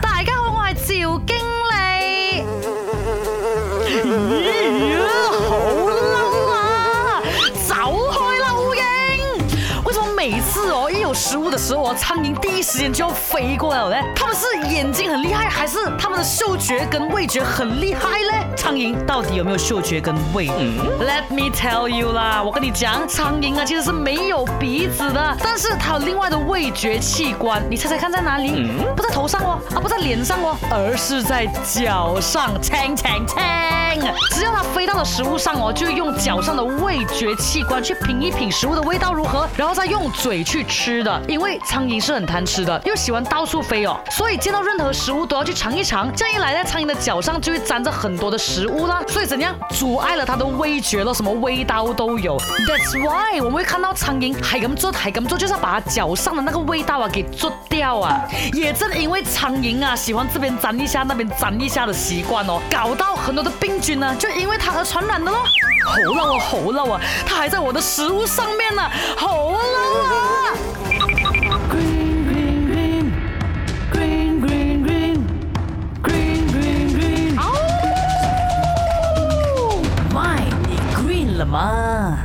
大家好，我系赵经理。咦好嬲啊！走开，乌蝇！为什么每次哦一有食物的时候，我苍蝇第一时间就要飞过来呢？他们是眼睛很厉害，还是他们的嗅觉跟味觉很厉害呢？苍蝇到底有没有嗅觉跟味？Let me tell you 啦，我跟你讲，苍蝇啊其实是没有鼻。鼻子的，但是它有另外的味觉器官，你猜猜看在哪里？不在头上哦，啊，不在脸上哦，而是在脚上，食物上哦，就用脚上的味觉器官去品一品食物的味道如何，然后再用嘴去吃的。因为苍蝇是很贪吃的，又喜欢到处飞哦，所以见到任何食物都要去尝一尝。这样一来，在苍蝇的脚上就会沾着很多的食物啦，所以怎样阻碍了它的味觉了？什么味道都有。That's why 我们会看到苍蝇还敢做，还敢做，就是要把它脚上的那个味道啊给做掉啊。也正因为苍蝇啊喜欢这边沾一下，那边沾一下的习惯哦，搞到很多的病菌呢，就因为它而传染的咯。吼了我，吼了我，它还在我的食物上面呢，吼了我！哦，买，green 了吗？